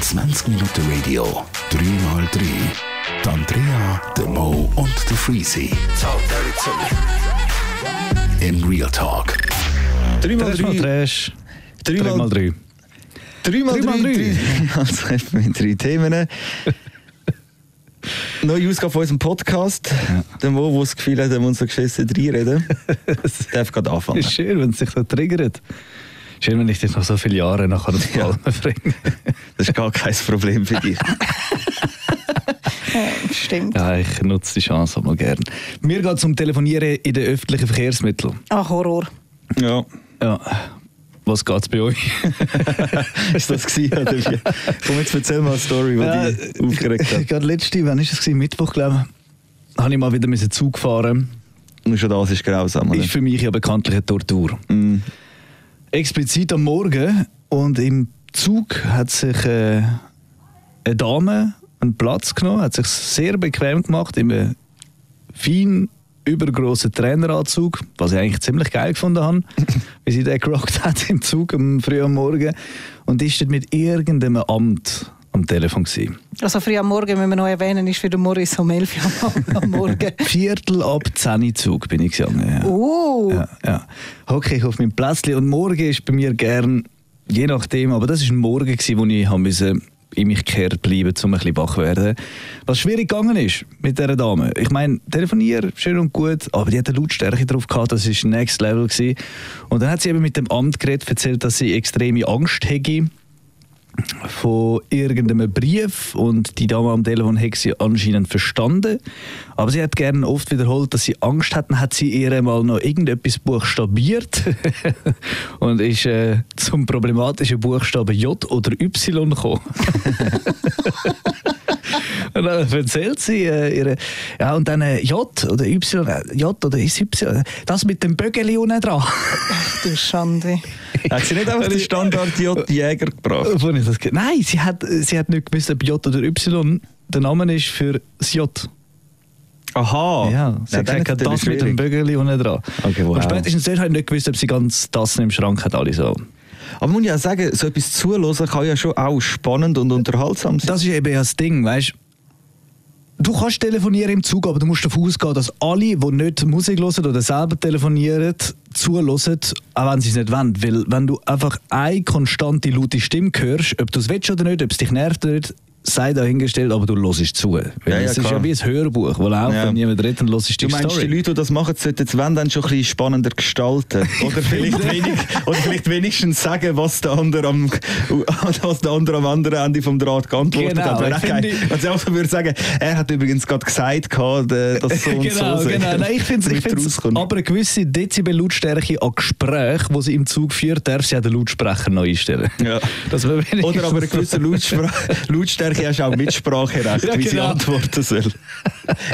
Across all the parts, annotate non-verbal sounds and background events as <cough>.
20 Minuten Radio, 3x3. Die Andrea, der Mo und der Freezy. In Real Talk. 3x3. Trash. 3x3. 3x3. 3x3. Also mit drei Themen. Neue Ausgabe von unserem Podcast. Der Mo, der das Gefühl hat, er muss so geschissen reinreden, <laughs> darf gerade anfangen. Ist schön, wenn es sich so triggert. Schön, wenn ich dich noch so viele Jahre nachher auf die Ja. Palme bringe. Das ist gar kein Problem für dich. <laughs> Stimmt. Ja, ich nutze die Chance auch mal gern. Mir geht es um Telefonieren in den öffentlichen Verkehrsmitteln. Ah, Horror. Ja. Ja. Was geht es bei euch? <laughs> Ist das gewesen, oder wie? Komm, jetzt erzähl mal eine Story, die dich aufgeregt hat. Gerade letzte, wann ist es gewesen? Mittwoch, glaube ich, habe ich mal wieder Zug fahren. Und schon das ist grausam, oder? Ist für mich ja bekanntlich eine Tortur. Mm. Explizit am Morgen und im Zug hat sich äh, eine Dame einen Platz genommen, hat sich sehr bequem gemacht in einem fein übergroßen Traineranzug, was ich eigentlich ziemlich geil gefunden habe, <laughs> wie sie den gerockt hat im Zug am früh am Morgen und ist dort mit irgendeinem Amt am Telefon gewesen. Also früh am Morgen, müssen wir noch erwähnen, ist für den Morris um 11 Uhr am- am Morgen. <laughs> Viertel ab 10 Uhr Zug bin ich gegangen. Ja. Oh, Ja, ja. Hocke ich auf meinem Plätzchen und morgen ist bei mir gern, je nachdem, aber das war ein Morgen, gewesen, wo ich haben musste in mich gekehrt bleiben, um ein bisschen wach zu werden. Was schwierig gegangen ist mit dieser Dame. Ich meine, telefonieren, schön und gut, aber die hat eine Lautstärke drauf gehabt, das war Next Level. Gewesen. Und dann hat sie eben mit dem Amt geredet, erzählt, dass sie extreme Angst hätte von irgendeinem Brief und die Dame am Telefon hat sie anscheinend verstanden. Aber sie hat gerne oft wiederholt, dass sie Angst hat. Hat sie ihr mal noch irgendetwas buchstabiert <laughs> und ist äh, zum problematischen Buchstaben J oder Y gekommen. <laughs> Und dann erzählt sie äh, ihre, ja und dann äh, J oder Y, äh, J oder ist Y, das mit dem Bögeli unten dran. du Schande. Hat sie nicht einfach den Standard J Jäger gebracht? Ich Nein, sie hat, sie hat nicht gewusst, ob J oder Y der Name ist für das J. Aha. ja, sie hat gesagt, das mit dem. Bögeli unten dran. Okay, wow. Und spätestens dort habe ich nicht gewusst, ob sie ganz das im Schrank hat, alle so. Aber man muss ja sagen, so etwas zuhören kann ja schon auch spannend und unterhaltsam sein. Das ist eben ja das Ding, weißt Du kannst telefonieren im Zug, aber du musst davon ausgehen, dass alle, die nicht Musik hören oder selber telefonieren, zuhören, auch wenn sie es nicht wollen. Weil wenn du einfach eine konstante laute Stimme hörst, ob du es willst oder nicht, ob es dich nervt oder nicht, sei dahingestellt, aber du hörst zu. Weil Ja, ja, es ist klar. ja wie ein Hörbuch, wo läuft, Ja. wenn niemand redet, dann hörst du die Du meinst, Story. die Leute, die das machen, sollten es wenn dann schon ein bisschen spannender gestalten? <laughs> Oder vielleicht, wenig, oder vielleicht wenigstens sagen, was der andere am, was der andere am anderen Ende vom Draht geantwortet Genau, hat. Wäre ich auch geil. sie einfach würde sagen, er hat übrigens gerade gesagt, äh, dass so und genau, so genau. Nein, ich finde es aber eine gewisse Dezibel-Lautstärke an Gespräch, wo sie im Zug führt, darf sie auch den Lautsprecher neu einstellen. Ja. <laughs> Oder aber eine gewisse Lautspra <laughs> Lautstärke hast du auch Mitspracherecht, <laughs> Ja, wie sie genau. antworten soll. <laughs>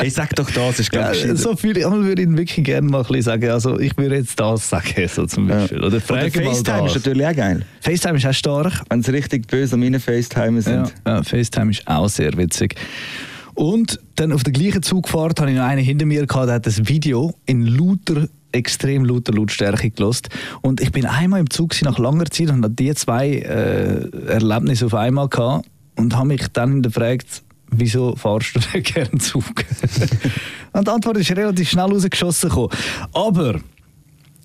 Ich sag doch das, ist Ja, ganz gescheiter. so viel, ich würde Ihnen wirklich gerne mal ein bisschen sagen, also ich würde jetzt das sagen, <laughs> so zum Beispiel. Oder Oder mal FaceTime ist natürlich auch geil. FaceTime ist auch stark. Wenn sie richtig böse an meinen FaceTime Ja, sind. ja, FaceTime ist auch sehr witzig. Und dann auf der gleichen Zugfahrt hatte ich noch einen hinter mir, gehabt, der hat das Video in lauter, extrem lauter Lautstärke gelost. Und ich bin einmal im Zug nach langer Zeit und hatte die zwei äh, Erlebnisse auf einmal gehabt und habe mich dann gefragt, wieso fahrst du denn <laughs> gerne Zug? <laughs> und die Antwort ist relativ schnell rausgeschossen gekommen. Aber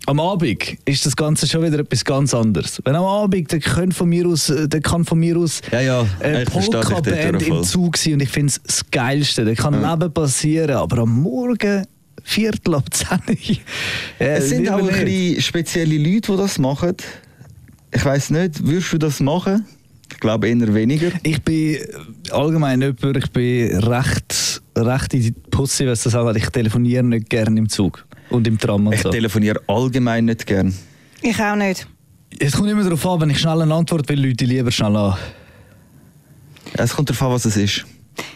am Abend ist das Ganze schon wieder etwas ganz anderes. Wenn am Abend, dann kann von mir aus, äh, dann kann von mir aus Ja, ja, eine dich dort Polka-Band im Zug sein und ich finde es das Geilste. Da kann Leben passieren, aber am Morgen Viertel ab 10 Uhr, äh, Es sind auch ein bisschen spezielle Leute, die das machen. Ich weiß nicht, würdest du das machen? Ich glaube eher weniger. Ich bin allgemein jemand, ich bin recht, recht in die Pussy, was das angeht. Ich telefoniere nicht gerne im Zug und im Tram und Ich so. telefoniere allgemein nicht gern. Ich auch nicht. Es kommt immer darauf an, wenn ich schnell eine Antwort will, Leute lieber schnell an. Es kommt darauf an, was es ist.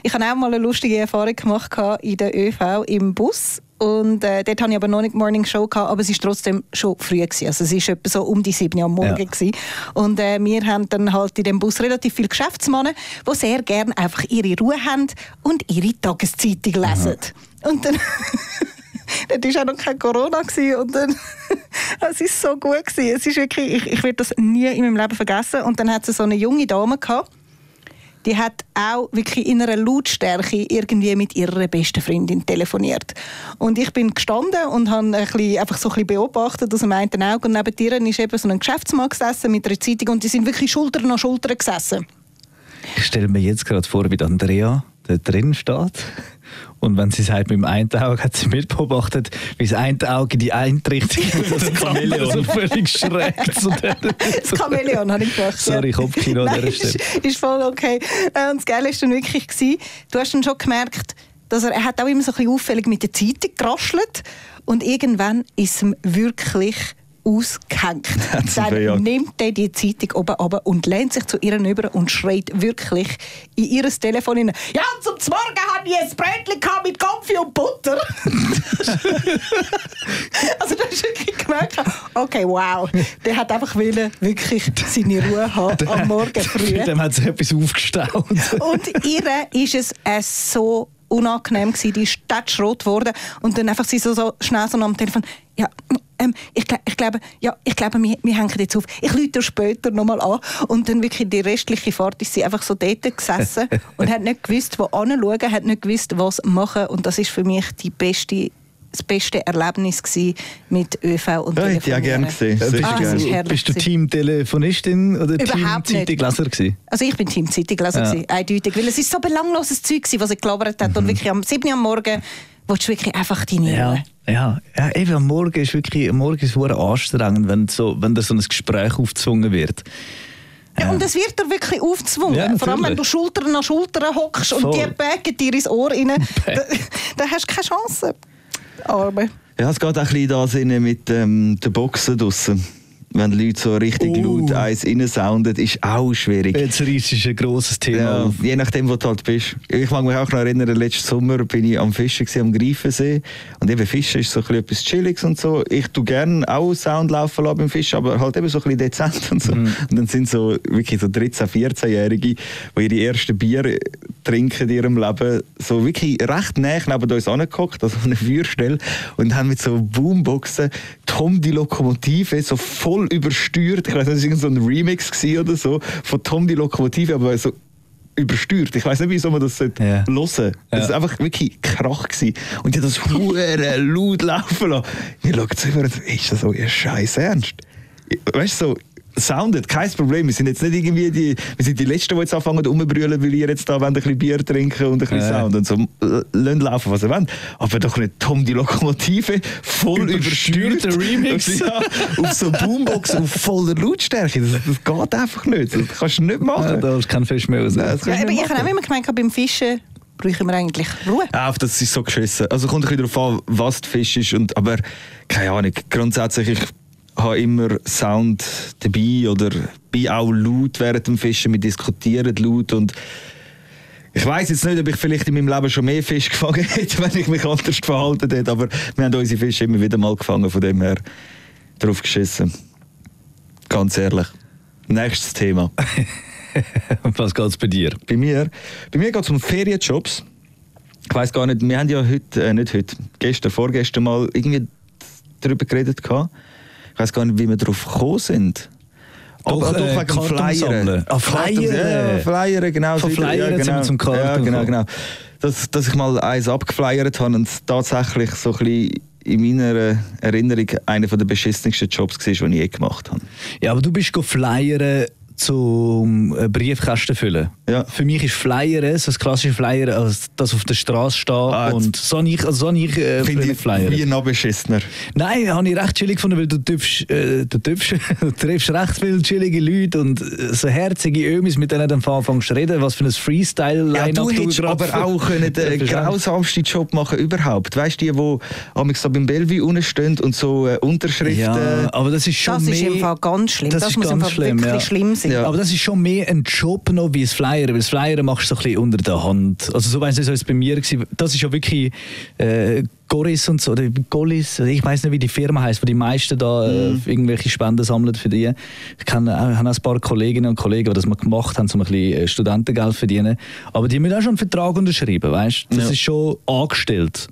Ich habe auch mal eine lustige Erfahrung gemacht in der ÖV im Bus. Und äh, dort hatte ich aber noch nicht Morning Show, gehabt, aber es war trotzdem schon früh. Gewesen. Also es war etwa so um die 7 Uhr am Morgen. Ja. Gewesen. Und äh, wir haben dann halt in dem Bus relativ viele Geschäftsmänner, die sehr gerne einfach ihre Ruhe haben und ihre Tageszeitung lesen. Und dann <laughs> Dort war auch noch kein Corona und dann, <laughs> es ist so gut gewesen. Es ist wirklich, ich, ich werde das nie in meinem Leben vergessen. Und dann hat sie so eine junge Dame gehabt, die hat auch wirklich in einer Lautstärke irgendwie mit ihrer besten Freundin telefoniert. Und ich bin gestanden und habe ein bisschen, einfach so ein bisschen beobachtet aus dem einen Auge und neben ihr ist eben so ein Geschäftsmann gesessen mit einer Zeitung und die sind wirklich Schulter an Schulter gesessen. Ich stelle mir jetzt gerade vor, wie Andrea da drin steht. Und wenn sie sagt, mit dem einen Auge hat sie mitbeobachtet, wie das eine Auge die eine Richtung <laughs> das Chamäleon so völlig schräg zu der. Das Chamäleon habe ich gemacht. Sorry, Kopfkino an dieser Stelle. ist, ist voll okay. Äh, Und das Geile war dann wirklich, gewesen, du hast dann schon gemerkt, dass er, er hat auch immer so ein bisschen auffällig mit der Zeitung geraschelt und irgendwann ist ihm wirklich ausgehängt. <laughs> Dann nimmt er die Zeitung oben runter und lehnt sich zu ihr über und schreit wirklich in ihr Telefon hinein. Ja, zum Morgen hatte ich ein Brötchen mit Kaffee und Butter. <laughs> also da hast wirklich gemerkt, okay, wow, der hat einfach wollen, wirklich seine Ruhe haben am Morgen früh. <laughs> Dem hat sich etwas aufgestaut. Und ihr ist es äh, so unangenehm gewesen, die ist rot geworden und dann einfach sie so, so schnell so am Telefon, ja, ähm, ich, ich glaube, ja, ich glaube, wir, wir hängen jetzt auf. Ich rufe später nochmal an. Und dann wirklich die restliche Fahrt ist sie einfach so dort gesessen <laughs> und hat nicht gewusst, wo anschauen, hat nicht gewusst, was machen. Und das ist für mich die beste, das beste Erlebnis mit ÖV und Ja, hätte ich auch gerne gesehen. Sehr bist, Ah, du, bist du gewesen. Team-Telefonistin oder Überhaupt nicht. Team-Zeitungleser gewesen? Also ich bin Team Zeitungleser, Ja. gewesen, eindeutig, weil es ist so belangloses Zeug gewesen, was sie gelabert hat. Mhm. Und wirklich am 7 Uhr am Morgen willst du wirklich einfach deine Ja. Ja, ja eben, am Morgen ist wirklich am Morgen ist anstrengend, wenn, so, wenn da so ein Gespräch aufgezwungen wird. Ja. Und es wird dir wirklich aufgezwungen. Ja, Vor allem, wenn du Schulter an Schulter hockst und die backen dir ins Ohr rein, <laughs> dann da hast du keine Chance. Arme. Ja, es geht auch ein bisschen da mit ähm, den Boxen draussen. Wenn die Leute so richtig Oh. laut eins reinsounden, ist auch schwierig. Jetzt reißt ist ein grosses Thema Ja, je nachdem, wo du halt bist. Ich mag mich auch noch erinnern, letzten Sommer bin ich am Fischen gewesen, am Greifensee. Und eben Fischen ist so ein bisschen etwas Chilliges und so. Ich tu gerne auch Sound laufen lassen beim Fischen, aber halt eben so ein bisschen dezent und so. Und dann sind so wirklich so 13-, 14-Jährige, die ihre ersten Bier trinken in ihrem Leben, so wirklich recht nah neben uns angeguckt, also an einer Feuerstelle, und haben mit so Boomboxen Tom die Lokomotive so voll übersteuert. Ich weiß nicht, das war so ein Remix oder so von Tom die Lokomotive, aber so übersteuert. Ich weiß nicht, wieso man das sollte Ja. hören sollte. Das war einfach wirklich Krach. Gewesen. Und die hat das hure laut laufen lassen. Wir schauen zu über, ist das euer Scheiß Ernst? Weißt du, so, soundet, kein Problem. Wir sind jetzt nicht irgendwie die, wir sind die Letzten, die jetzt anfangen rumbrüllen, weil ihr jetzt da wollt, ein bisschen Bier trinken und ein bisschen Ja. Sound und so. Lasst laufen, was ihr wollt. Aber doch nicht Tom die Lokomotive voll übersteuert. Remix. <laughs> Ja, auf so Boombox auf voller Lautstärke. Das, das geht einfach nicht. Das kannst du nicht Ja, machen. da ist kein Fisch mehr raus. Nein, das kannst Ja, ich habe auch immer gemeint, beim Fischen brauchen wir eigentlich Ruhe. Ja, auf das ist so geschissen. Also kommt ein bisschen darauf an, was der Fisch ist. Und, aber keine Ahnung, grundsätzlich, ich habe immer Sound dabei oder bin auch laut während dem Fischen. Wir diskutieren laut und ich weiß jetzt nicht, ob ich vielleicht in meinem Leben schon mehr Fisch <laughs> gefangen hätte, wenn ich mich anders verhalten hätte, aber wir haben unsere Fische immer wieder mal gefangen, von dem her drauf geschissen. Ganz ehrlich. Nächstes Thema. <laughs> Was geht es bei dir? Bei mir, bei mir geht es um Ferienjobs. Ich weiß gar nicht, wir haben ja heute, äh, nicht heute, gestern, vorgestern mal irgendwie darüber geredet. gehabt. Ich weiß gar nicht, wie wir darauf gekommen sind. Doch, Aber äh, Karten sammeln. Ah, Karten- Flyern. Ja, Flyern, genau. Von Flyern ja, sind wir zum Karten Ja, genau, genau. Dass, dass ich mal eins abgeflyert habe und tatsächlich so ein bisschen in meiner Erinnerung einer der beschissensten Jobs war, den ich je gemacht habe. Ja, aber du bist flyern zum äh, Briefkasten füllen. Ja. Für mich ist Flyern, so das klassische Flyern, also das auf der Straße stehen Ah, und so habe ich, also so ich äh, Finde ich geflyert. wie noch beschissener. Nein, habe ich recht chillig gefunden, weil du triffst, äh, du triffst, <laughs> du triffst recht viele chillige Leute und äh, so herzige Ömis, mit denen du dann anfängst zu reden, was für ein Freestyle-Line Ja, du hättest aber auch können den <laughs> grausamsten Job machen überhaupt. Weißt du, die, die so beim Bellevue unten stehen und so äh, Unterschriften. Ja, aber das ist schon Das mehr... ist im Fall ganz schlimm. Das, ist muss im ganz Fall schlimm, wirklich ja. schlimm sein. Ja. Aber das ist schon mehr ein Job noch wie das Flyer, weil das Flyer machst du so ein bisschen unter der Hand. Also so weiss ich, so ist es bei mir gewesen. Das ist ja wirklich äh, Goris und so, oder Golis, ich weiß nicht, wie die Firma heißt, wo die meisten da äh, irgendwelche Spenden sammeln für die. Ich kenne auch, habe auch ein paar Kolleginnen und Kollegen, die das mal gemacht haben, um ein bisschen äh, Studentengeld verdienen. Aber die müssen auch schon einen Vertrag unterschreiben, weißt? Das Ja. ist schon angestellt.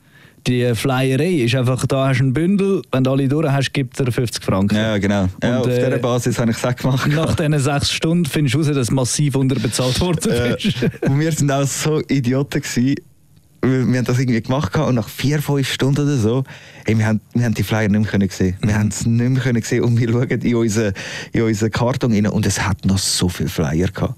Die Flyerei ist einfach, da hast du ein Bündel, wenn du alle durch hast, gibt er 50 Franken. Ja, genau. Ja, Und, auf äh, dieser Basis habe ich es gemacht. Nach diesen sechs Stunden findest du raus, dass du massiv unterbezahlt worden <laughs> Äh, bist. und wir sind auch so Idioten gewesen. Wir haben das irgendwie gemacht und nach vier, fünf Stunden oder so, hey, wir, haben, wir haben die Flyer nicht mehr können sehen. Wir haben es nicht mehr können sehen und wir schauen in unseren, in unseren Karton rein und es hat noch so viele Flyer gehabt.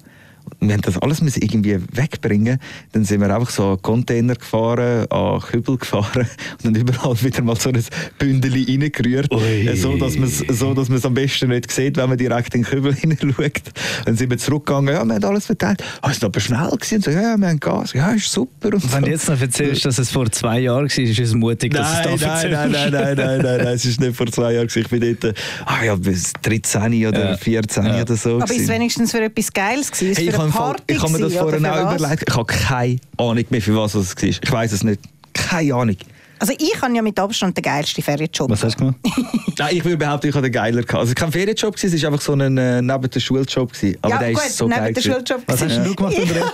Und Wir haben das alles müssen irgendwie wegbringen. Dann sind wir einfach so an Container gefahren, an Kübel gefahren <laughs> und dann überall wieder mal so ein Bündel reingerührt, Ui. äh, so dass man es so, dass man es am besten nicht sieht, wenn man direkt in den Kübel <laughs> hineinschaut. Dann sind wir zurückgegangen, ja, wir haben alles verteilt. Ah, ist aber schnell gewesen. Und so, ja, wir haben Gas. Ja, ist super. Und Wenn so. du jetzt noch erzählst, dass es vor zwei Jahren war, ist es mutig, dass Nein, es da nein, nein, nein, nein, nein, nein, nein, es ist nicht vor zwei Jahren. gewesen. Ich bin dort, äh, ah ja, bis 13 oder Ja. 14 Ja. oder so. Aber ist es gewesen. wenigstens für etwas Geiles gewesen? Hey, ich habe Party ich habe mir das für auch überlegt. Ich habe keine Ahnung mehr, für was es war. Ich weiß es nicht. Keine Ahnung. Also ich habe ja mit Abstand den geilsten Ferienjob. Was hast du gemacht? Nein, ich würde behaupten, ich habe den geiler gehabt. Also kein Ferienjob, es war einfach so ein äh, neben der Schuljob. Aber ja, der gut, ist so neben geil. der. Schuljob. Was hast gewesen. du gemacht, Andrea?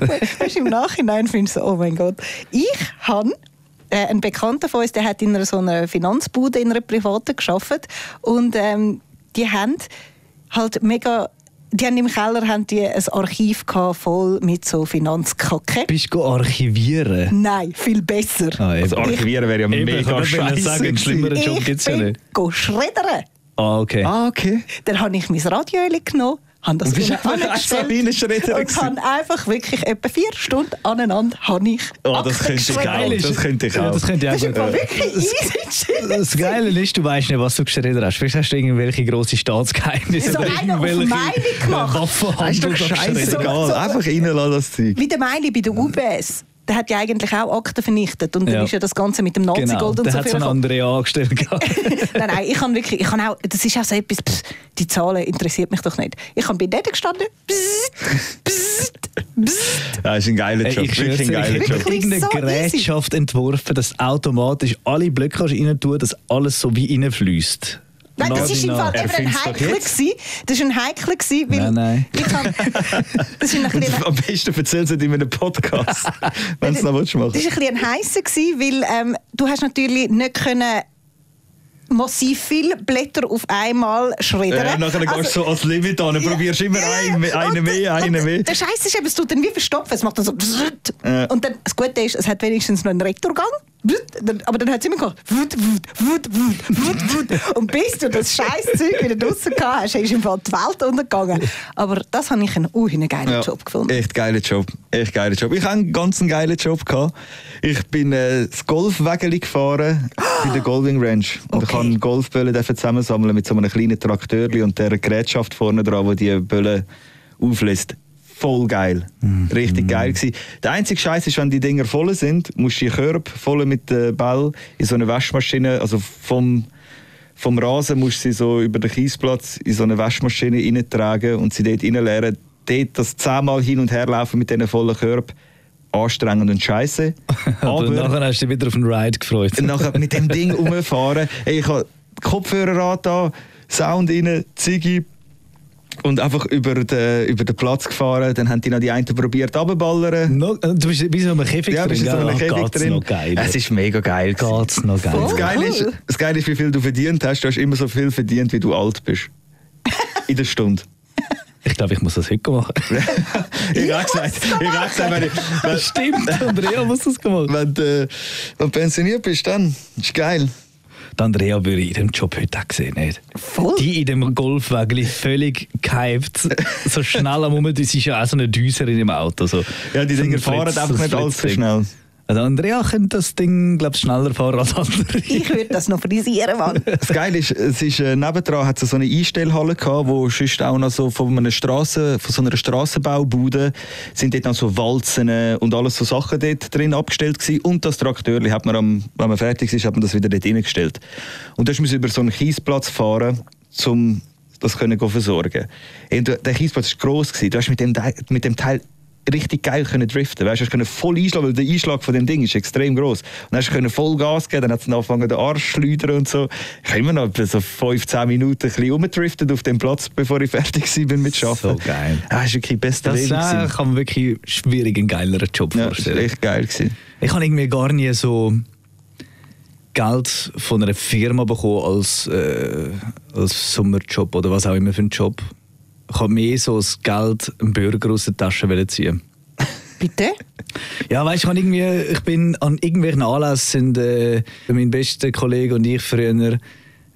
<laughs> Weißt, du, im Nachhinein findest du so, oh mein Gott. Ich habe äh, ein Bekannter von uns, der hat in einer so einer Finanzbude, in einer privaten geschafft und ähm, die haben halt mega, die haben im Keller haben die ein Archiv gehabt, voll mit so Finanzkacke. Bist du archivieren? Nein, viel besser. Ah. Also archivieren wäre ja Eben, ich mega scheiße. sagen, einen schlimmeren. Job ich gibt es ja bin nicht. go schreddern. Ah, okay. Ah, okay. Dann habe ich mein Radio genommen, habe das ein Schredder und habe einfach wirklich etwa vier Stunden aneinander habe ich Oh, das könnte ich auch. Das könnte ich Ja, auch. das könnte ich Das ist auch. wirklich easy. Das Geile ist, du weißt nicht, was du geschreddert hast. Vielleicht hast du irgendwelche grosse Staatsgeheimnisse So oder einer auf irgendwelche meine gemacht. Waffenhandel. ist doch da geschreddert. scheißegal. So- Einfach reinlassen, das Zeug. Wie der Meili bei der UBS. Der hat ja eigentlich auch Akten vernichtet. Und dann Ja. ist ja das Ganze mit dem Nazi-Gold Genau, und der so hat so gekommen. anderen angestellt. <laughs> nein, nein, ich kann wirklich, ich kann auch, das ist auch so etwas, pss, die Zahlen interessiert mich doch nicht. Ich habe bei denen gestanden, psst, psst, psst. Ja, ist ein geiler Ey, Job. ich Wirklich ein geiler ich Job. habe irgendeine So easy. Gerätschaft entworfen, dass automatisch alle Blöcke rein tun, dass alles so wie reinfließt. Nein, das wie im. Fall eben ein Heikler. Das ist ein Heikler weil Nein, nein. ich habe, <laughs> das ist ein Am besten erzählst du es in einem Podcast, <laughs> wenn es noch willst machen Das war ein bisschen ein heisser, weil ähm, du hast natürlich nicht können massiv viele Blätter auf einmal schreddern. Ja, nachher gehst du so als Limit an und probierst immer einen, einen Und- mehr, einen mehr. Der Scheiß ist eben, es tut dann wie verstopfen. Es macht dann so. Ja. Und dann, das Gute ist, es hat wenigstens noch einen Rektorgang. Aber dann hat es immer gemacht. wut, wut, wut, wut, wut, wut. Und bis du das Scheißzeug wieder draussen gehabt hast, ist im Fall die Welt untergegangen. Aber das habe ich einen, einen geilen Ja, Job gefunden. Echt geiler Job. Echt geiler Job. Ich habe einen ganz geilen Job gehabt. Ich bin äh, das Golfwägeli gefahren bei der Golving Ranch. Und ich Okay. habe Golfböllen dürfen zusammensammeln mit so einem kleinen Traktörli und der Gerätschaft vorne dran, die die Böllen auflässt. Voll geil. Richtig geil gewesen. Der einzige Scheiß ist, wenn die Dinger voll sind, musst du die Körbe voll mit dem Ball in so eine Waschmaschine, also vom vom Rasen musst du sie so über den Kiesplatz in so eine Waschmaschine reintragen und sie dort reinleeren. Dort das zehnmal hin und her laufen mit diesen vollen Körben, anstrengend und scheiße. <laughs> Aber nachher hast du dich wieder auf den Ride gefreut. nachher mit dem Ding <laughs> rumfahren, ey, ich habe Kopfhörer da, Sound rein, Ziggy und einfach über den, über den Platz gefahren. Dann haben die noch die einen probiert runterballern. No, äh, du bist wie so einem Käfig Ja, drin. bist in so einem gell? Käfig drin. noch geil. Es ist mega geil. Geht's noch geil. Das Oh, Geile, ist, das Geile ist, wie viel du verdient hast. Du hast immer so viel verdient, wie du alt bist. In der Stunde. Ich glaube, ich muss das heute machen. <laughs> ich habe gesagt, ich habe gesagt wenn, ich, wenn, Stimmt, Andrea muss das gemacht. wenn, du, äh, wenn du pensioniert bist, dann ist geil. Die Andrea würde ich in dem Job heute auch sehen, nicht? Voll. Die in dem Golfwägeli völlig gehypt, so schnell am Moment, sie ist ja auch so eine Düserin im Auto. So. Ja, die Dinger fahren einfach nicht allzu schnell. Also Andrea könnte das Ding, glaube ich, schneller fahren als andere. <laughs> Ich würde das noch frisieren, Mann. Das Geile ist, es ist äh, nebendran hat es so eine Einstellhalle gehabt, wo sonst auch noch so von einer Straße, von so einer Strassenbaubude sind dort noch so Walzen äh, und alles so Sachen dort drin abgestellt gewesen. und das Traktörli hat man am, wenn man fertig ist, hat man das wieder dort reingestellt. Und da musste über so einen Kiesplatz fahren, um das können go versorgen. Und der Kiesplatz war gross gewesen. Du hast mit dem, mit dem Teil richtig geil können driften. Weißt, du können voll einschlagen, weil der Einschlag von dem Ding ist extrem groß. Und dann hast du können voll Gas geben, dann hat es angefangen, den Arsch schleudern und so. Ich habe immer noch so 15 Minuten ein bisschen rumgedriftet auf dem Platz, bevor ich <laughs> fertig war mit Arbeiten. So geil. Das ist wirklich beste Das äh, kann man wirklich schwierig einen geileren Job Ja, das war vorstellen. echt geil. Gewesen. Ich habe irgendwie gar nie so Geld von einer Firma bekommen als, äh, als Sommerjob oder was auch immer für einen Job. Ich habe mehr so das Geld einem Bürger aus der Tasche ziehen. Bitte? Ja, weißt du, irgendwie, ich bin an irgendwelchen Anlässen, sind äh, mein bester Kollege und ich früher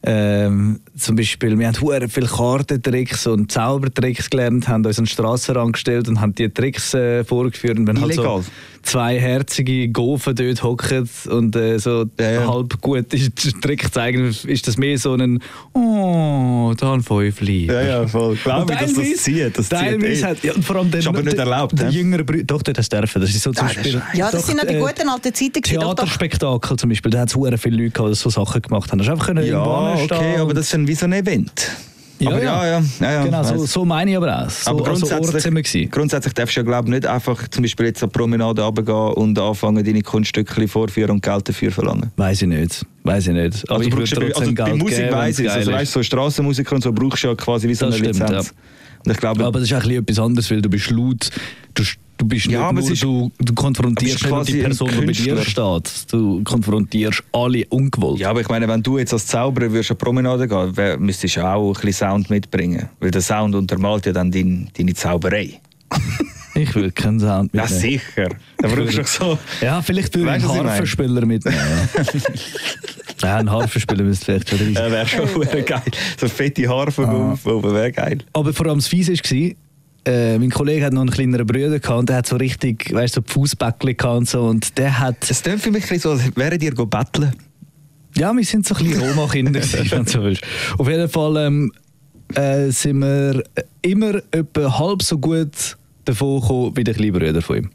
ähm, zum Beispiel, wir haben hure viele Kartentricks und Zaubertricks gelernt, haben uns an den Strassenrand gestellt und haben die Tricks äh, vorgeführt. Und wenn halt Illegal. so zwei herzige Gofen dort hocken und äh, so Ja, ja. halb gute Trick zeigen, ist das mehr so ein «Oh, da ein Fäufli». Ja, ja, voll. Glaube ich, dass das teilweise- zieht. Das zieht teilweise eh. hat, ja, vor allem der, Ist aber nicht der, erlaubt, Der hä? jüngere Brüder, doch, der das dürfen. Das ist so zum Ah, das Beispiel. ist Ja, das Doch, sind noch die äh, guten alten Zeiten. Theaterspektakel zum Beispiel, da hat es viele Leute gehabt, die so Sachen gemacht haben. Da hast du einfach können irgendwo Ja, anstehen okay, aber das ist wie so ein Event. Ja, aber ja. ja, ja, ja, ja Genau, so, so meine ich aber auch. So, aber also grundsätzlich, gewesen. grundsätzlich darfst du ja glaube ich nicht einfach zum Beispiel jetzt an die Promenade runtergehen und anfangen deine Kunststücke vorführen und Geld dafür verlangen. Weiß ich nicht. Weiß ich nicht. Aber Also, ich ja- trotzdem also bei Geld Musik geben, weiss ich, also geil weißt, so Strassenmusiker und so brauchst du ja quasi wie so Das eine stimmt, Lizenz. Und ich glaube, Aber das ist auch etwas anderes, weil du bist laut. Du, du bist Ja, nicht nur, ist- du, du konfrontierst nicht nur die Person, die bei dir steht. Du konfrontierst alle ungewollt. ja, aber ich meine, wenn du jetzt als Zauberer würdest die Promenade gehen, wär- müsstest du ja auch ein bisschen Sound mitbringen. Weil der Sound untermalt ja dann dein, deine Zauberei. <laughs> Ich will keinen Sound Ja, mitnehmen. sicher. Da brauchst du so... Ja, vielleicht würde ich einen? Harfenspieler mitnehmen. <laughs> Ja, ja ein Harfenspieler müsste vielleicht schon Ja, rein. wäre schon <laughs> geil. So fette Harfe Ah. aufbauen, wäre geil. Aber vor allem das Fiese war, äh, mein Kollege hat noch einen kleineren Bruder gehabt und der hat so richtig, weißt du, so Fußbäckchen gehabt und so und der hat, Es klingt für mich so, als wären dir go betteln. ja, wir sind so ein bisschen Roma-Kinder <laughs> wenn du so willst. Auf jeden Fall ähm, äh, sind wir immer etwa halb so gut davon gekommen wie der kleine Bruder von ihm.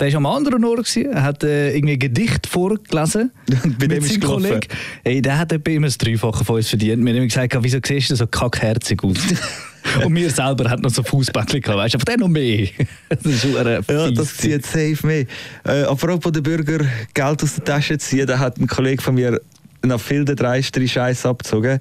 Der war am anderen Ort, gewesen, er hat äh, irgendwie ein Gedicht vorgelesen. <laughs> Bei dem mit seinem. Kollegen. Hey, der hat etwa immer das Dreifache von uns verdient. Wir haben immer gesagt, wieso siehst du so kackherzig aus? <laughs> Und mir selber hat noch so Fußbäckchen gehabt, weißt du, aber der noch mehr. das ist Ja, das zieht safe mehr. Äh, apropos der Bürger Geld aus der Tasche ziehen, da hat ein Kollege von mir nach viel den dreisteren Scheiß abgezogen.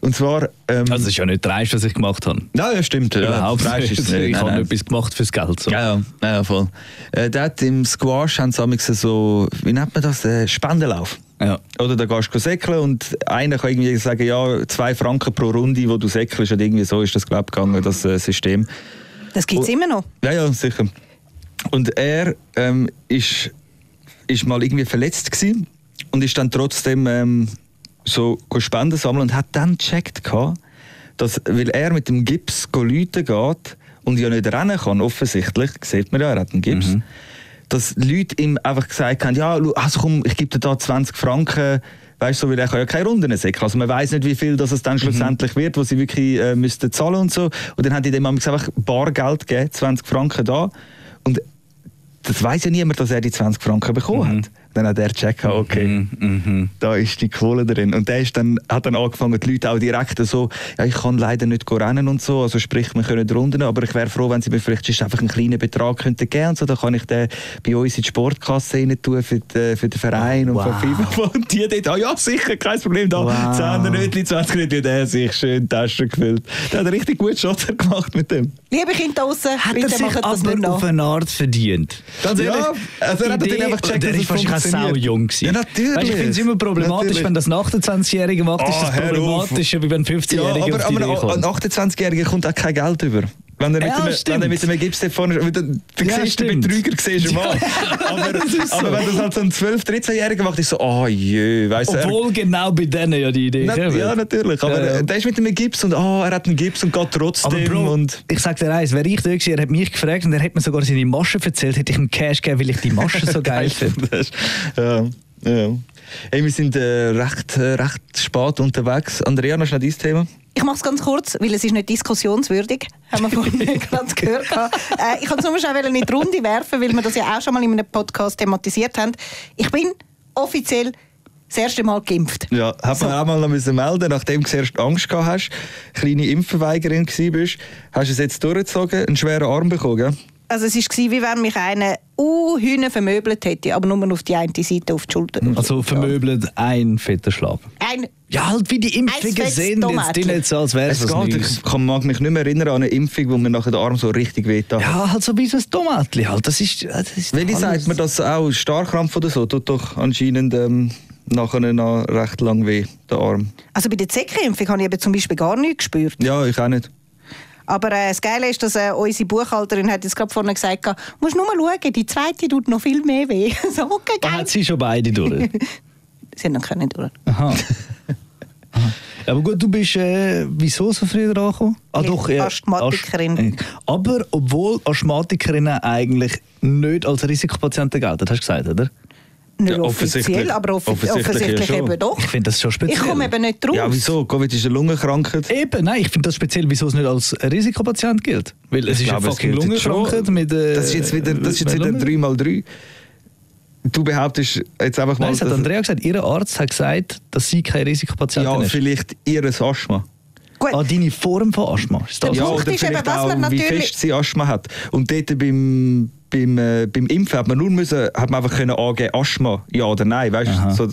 Und zwar... Ähm, Also, das ist ja nicht dreist, was ich gemacht habe. ja, ja, stimmt. Ja, Überhaupt dreist nicht. ist es nicht. Ich Nein, habe nein. etwas gemacht fürs Geld. So. Ja, ja, ja, ja, voll. Äh, der hat im Squash haben sie so, wie nennt man das, äh, Spendenlauf. Ja. Oder da gehst du säckeln und einer kann irgendwie sagen, ja, zwei Franken pro Runde, wo du säckelst, und irgendwie so ist das, glaube ich, gegangen, das äh, System. Das gibt es immer noch. Ja, ja, sicher. Und er ähm, ist, ist mal irgendwie verletzt gewesen und ist dann trotzdem ähm, so go Spenden sammeln und hat dann gecheckt, dass, weil er mit dem Gips go Leute geht und ja nicht rennen kann, offensichtlich, sieht man ja, er hat einen Gips, dass Leute ihm einfach gesagt haben, ja, also komm, ich gebe dir da 20 Franken, Weißt du, so, weil er kann ja keine Runden säckeln. Also man weiß nicht, wie viel das es dann schlussendlich wird, wo sie wirklich äh, müssten zahlen und so. Und dann haben die dem einfach Bargeld gegeben, 20 Franken da. Und das weiß ja niemand, dass er die 20 Franken bekommen hat. Dann hat er gecheckt, okay, Mhm. da ist die Kohle drin. Und der ist dann, hat dann angefangen, die Leute auch direkt so, ja, ich kann leider nicht rennen und so, also sprich, wir können runden, aber ich wäre froh, wenn sie mir vielleicht just einfach einen kleinen Betrag könnten geben und so, dann kann ich den bei uns in die Sportkasse rein tun für, die, für den Verein und Wow. für FIFA. <laughs> Und die dort, ah ja, sicher, kein Problem, da Wow. 10 Nötchen, 20 Nötchen, der hat sich schön die Taschen gefüllt. Der hat einen richtig guten Schotter gemacht mit dem. Liebe Kinder da draussen, Hat er sich das aber auf eine Art verdient? Ganz Ja, ehrlich, also er hat natürlich einfach gecheckt, der dass es auch funktioniert. Sau jung gewesen. Ja, natürlich. Weißt, ich finde es immer problematisch, Natürlich. wenn das ein 28-Jähriger macht, ist Ah, das problematischer, wie wenn ein Ja, 15-Jähriger aber, auf die aber Idee ein- ein kommt. 28-Jähriger kommt auch kein Geld über. Wenn er mit, Ja, stimmt. wenn er mit einem Gips vorne weil dann- du Ja, siehst den stimmt. Betrüger siehst <laughs> du mal. aber, ist so. aber wenn das halt so ein 12-, 13-Jähriger macht, ist so, oh je, weißt du. er- Obwohl genau bei denen ja die Idee Na, ja, natürlich. Aber Ja, ja. der ist mit einem Gips und oh, er hat einen Gips und geht trotzdem. Bro, und ich sag dir eins, wäre ich da gewesen, er hat mich gefragt und er hat mir sogar seine Masche erzählt, hätte ich ihm Cash gegeben, weil ich die Masche so <laughs> geil finde. Ist- ja, ja. Hey, wir sind äh, recht, äh, recht spät unterwegs. Andrea, noch schnell dein Thema? Ich mache es ganz kurz, weil es ist nicht diskussionswürdig, haben wir vorhin <laughs> gerade gehört. Äh, ich wollte es nur schnell in die Runde werfen, weil wir das ja auch schon mal in einem Podcast thematisiert haben. Ich bin offiziell das erste Mal geimpft. Ja, hat man auch mal noch müssen melden, nachdem du zuerst Angst gehabt hast, kleine Impfverweigerin gewesen bist, hast du es jetzt durchgezogen, einen schweren Arm bekommen, gell? Also es war, wie wenn mich einer uh, Hühner vermöbelt hätte, aber nur auf die eine Seite auf die Schulter. Also vermöbelt ein fetter Schlag. Ein, Ja, halt wie die Impfungen sind. Jetzt die nicht so, als wäre es geht, ich kann, mag mich nicht mehr erinnern an eine Impfung, wo mir nachher der Arm so richtig weht. Ja, halt so wie so ein Tomatli halt. Das ist, das ist Welche alles- sagt man das auch? Starkrampf oder so? Tut doch anscheinend ähm, nachher noch recht lang weh, der Arm. also bei der Zecke-Impfung habe ich eben zum Beispiel gar nichts gespürt. Ja, ich auch nicht. Aber äh, das Geile ist, dass äh, unsere Buchhalterin hat jetzt gerade vorne gesagt, hat, musst nur mal schauen, die zweite tut noch viel mehr weh. <laughs> so, okay, Ah, geil. hat sie schon beide durch? <laughs> Sie haben noch können durch. <laughs> Aha. Aber gut, du bist äh, wieso so früh dran? Ah, Asthmatikerin. Ast- äh, Aber obwohl Asthmatikerinnen eigentlich nicht als Risikopatienten gelten, hast du gesagt, oder? Nicht Ja, offensichtlich- offiziell, aber offi offensichtlich offensichtlich, ja eben doch. Ich finde das schon speziell. Ich komme eben nicht drauf. Ja, wieso? Covid ist eine Lungenkrankheit. Eben, nein, ich finde das speziell, wieso es nicht als Risikopatient gilt. Weil es Ich ist eine glaube, es fucking. Lungenkrankheit mit. Äh, Das ist jetzt wieder, das ist jetzt wieder Lungen- 3x3. Du behauptest jetzt einfach mal, Nein, es hat Andrea gesagt, ihr Arzt hat gesagt, dass sie keine Risikopatientin ja, ist. vielleicht ihres Asthma. Gut. Ah, deine Form von Asthma. Ist das Der Ja, Punkt oder ist eben, vielleicht was auch, man wie natürlich- fest sie Asthma hat. Und dort beim, beim, äh, beim Impfen hat man nur müssen, hat man einfach können angeben, Asthma, ja oder nein. Weißt du? So,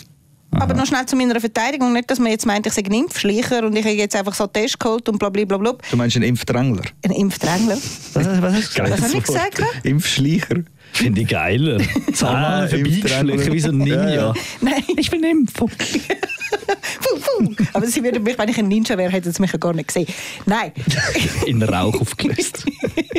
Aber noch schnell zu meiner Verteidigung. Nicht, dass man jetzt meint, ich sei ein Impfschleicher und ich habe jetzt einfach so einen Test geholt und blablabla. du meinst einen Impfdrängler? Ein Impfdrängler. Was, was hast du Was gesagt? habe ich gesagt? Impfschleicher. Finde ich geiler. Zahnmal vorbeigeschlichen wie so ein Ninja. Ja, ja. Nein. Ich bin Impfung. <laughs> Aber sie würden mich, wenn ich ein Ninja wäre, hätten sie mich ja gar nicht gesehen. Nein. <laughs> In Rauch aufgelöst.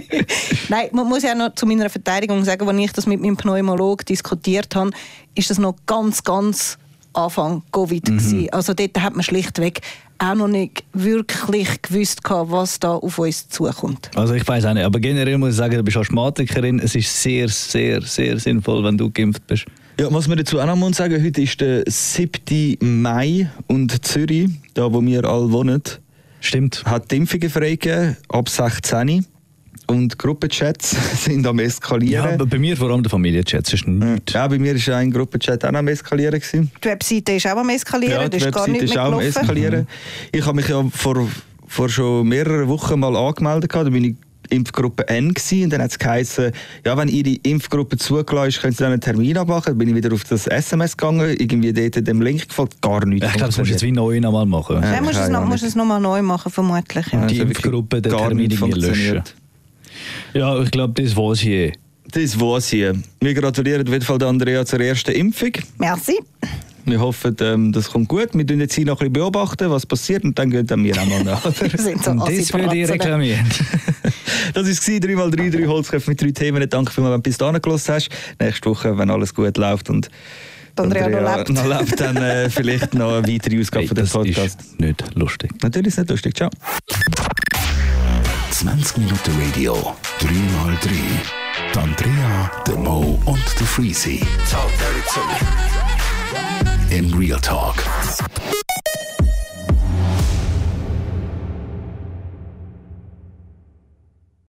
<laughs> Nein, man muss ja noch zu meiner Verteidigung sagen, als ich das mit meinem Pneumolog diskutiert habe, ist das noch ganz, ganz Anfang Covid Mhm. gewesen. Also dort hat man schlichtweg auch noch nicht wirklich gewusst, gehabt, was da auf uns zukommt. Also ich weiß auch nicht, aber generell muss ich sagen, du bist Asthmatikerin. Es ist sehr, sehr, sehr sinnvoll, wenn du geimpft bist. Ja, was wir dazu auch noch sagen, heute ist der 7. Mai und Zürich, da wo wir alle wohnen, Stimmt. hat die Impfungen freigegeben, ab 16 und Gruppenchats <laughs> sind am Ja, eskalieren. aber bei mir vor allem der Familienchat, nichts. Ja, bei mir war ein Gruppenchat auch noch am eskalieren. Gewesen. Die Webseite ist auch am eskalieren, Ja, die ist gar Webseite nichts ist mehr auch am eskalieren. Ich habe mich ja vor, vor schon mehreren Wochen mal angemeldet. Da bin ich Impfgruppe N gewesen. und dann hat es geheißen, ja, wenn Ihre Impfgruppe zugelassen ist, können Sie dann einen Termin abmachen. Dann bin ich wieder auf das SMS gegangen, irgendwie dort dem Link gefolgt, gar nichts. Ich glaube, das musst du jetzt wie neu nochmal machen. Ja. Dann musst du es keine noch, Ahnung. musst du es noch mal neu machen, vermutlich. Ja. Ja. Die Also Impfgruppe, den gar Termin nicht irgendwie löschen. Ja, ich glaube, das war's hier. Das war's hier. Wir gratulieren auf jeden Fall der Andrea zur ersten Impfung. Merci. Wir hoffen, ähm, das kommt gut. Wir beobachten jetzt hier noch ein bisschen, beobachten, was passiert und dann gehen wir auch mal nach. <laughs> Wir sind so Und das würde ich Assi-Bratzen. reklamieren. <laughs> Das war 3x3, 3 Holzköpfe mit drei Themen. Danke vielmals, wenn du bis dahin gelassen hast. Nächste Woche, wenn alles gut läuft und Die Andrea noch lebt. noch lebt, dann äh, vielleicht noch eine weitere <laughs> Ausgabe Hey, von dem das Podcast. ist nicht lustig. Natürlich ist es nicht lustig. Ciao. 20 Minuten Radio, 3x3. Die Andrea, der Mo und der Freezy. In Real Talk.